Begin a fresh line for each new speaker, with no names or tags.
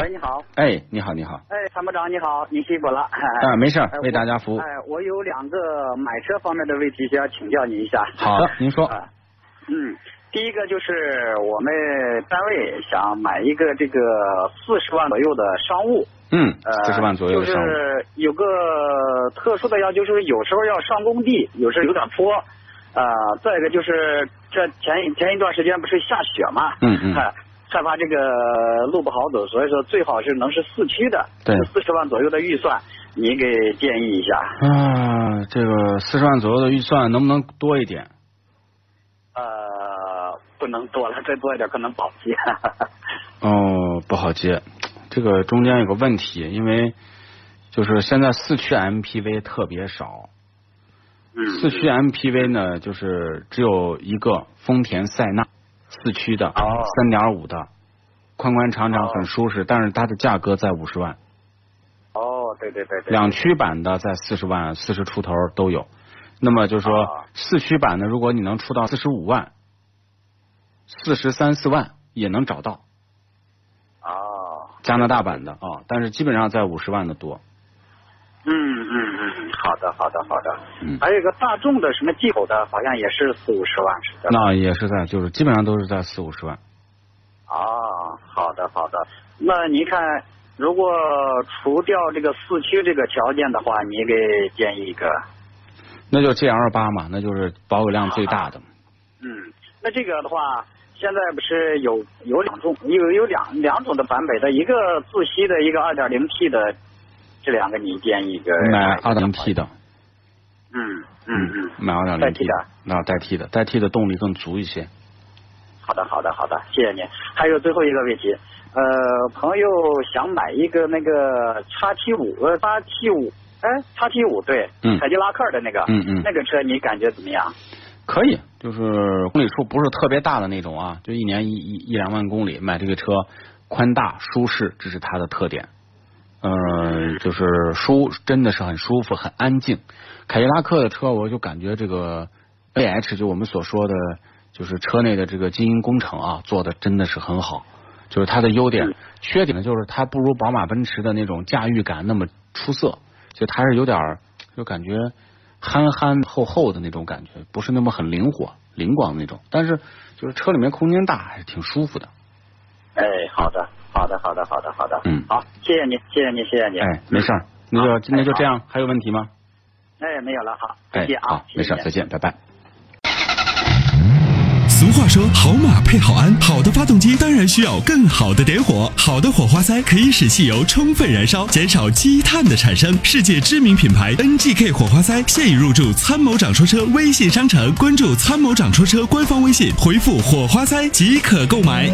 喂，你好。
哎，你好，你好。
哎，参谋长你好，你辛苦了。
啊，没事，为大家服务。
哎，我有两个买车方面的问题需要请教您一下。
好的，您说。
嗯，第一个就是我们单位想买一个这个四十万左右的商务。
嗯，四十万左右的商务。
就是有个特殊的要求，就是有时候要上工地，有时候有点坡。啊，再一个就是这前前一段时间不是下雪嘛？
嗯嗯。
害怕这个路不好走，所以说最好是能是四驱的，
对，
四十万左右的预算，你给建议一下。
啊，这个四十万左右的预算能不能多一点？
呃，不能多了，再多一点可能不好接。
哦，不好接，这个中间有个问题，因为就是现在四驱 MPV 特别少。
嗯。
四驱 MPV 呢，就是只有一个丰田塞纳。四驱的，三点五的，宽宽敞敞很舒适，但是它的价格在五十万。
哦，对对对对。
两驱版的在四十万，四十出头都有。那么就是说，四驱版的，如果你能出到四十五万，四十三四万也能找到。
哦。
加拿大版的啊，但是基本上在五十万的多。
嗯，好的好的好的，
嗯，
还有一个大众的什么进口的，好像也是四五十万是的。
那也是在，就是基本上都是在四五十万。
哦，好的好的，那您看，如果除掉这个四驱这个条件的话，你给建议一个？
那就 G L 八嘛，那就是保有量最大的。
嗯，那这个的话，现在不是有有两种，有有两两种的版本的，一个自吸的，一个二点零 T 的。这两个你建议一个
买二点零 T 的，
嗯嗯嗯，
买二点零 T
的，
那代替的，代替的动力更足一些。
好的好的好的，谢谢您。还有最后一个问题，呃，朋友想买一个那个叉 T 五呃八 T 五，哎叉 T 五对，
嗯，
凯迪拉克的那个，
嗯嗯，
那个车你感觉怎么样？
可以，就是公里数不是特别大的那种啊，就一年一一一两万公里，买这个车宽大舒适，这是它的特点。嗯，就是舒真的是很舒服，很安静。凯迪拉克的车，我就感觉这个 A H 就我们所说的，就是车内的这个基因工程啊，做的真的是很好。就是它的优点，缺点呢就是它不如宝马、奔驰的那种驾驭感那么出色，就它是有点就感觉憨憨厚厚的那种感觉，不是那么很灵活、灵光那种。但是就是车里面空间大，还是挺舒服的。
哎，好的。好的，好的，好的，好的。
嗯，
好，谢谢你，谢谢你，谢谢你。
哎，没事儿，那就今天就这样，还有问题吗？
哎，没有了，好，再见
啊，没事，再见，拜拜。
俗话说，好马配好鞍，好的发动机当然需要更好的点火。好的火花塞可以使汽油充分燃烧，减少积碳的产生。世界知名品牌 NGK 火花塞现已入驻参谋长说车微信商城，关注参谋长说车官方微信，回复火花塞即可购买。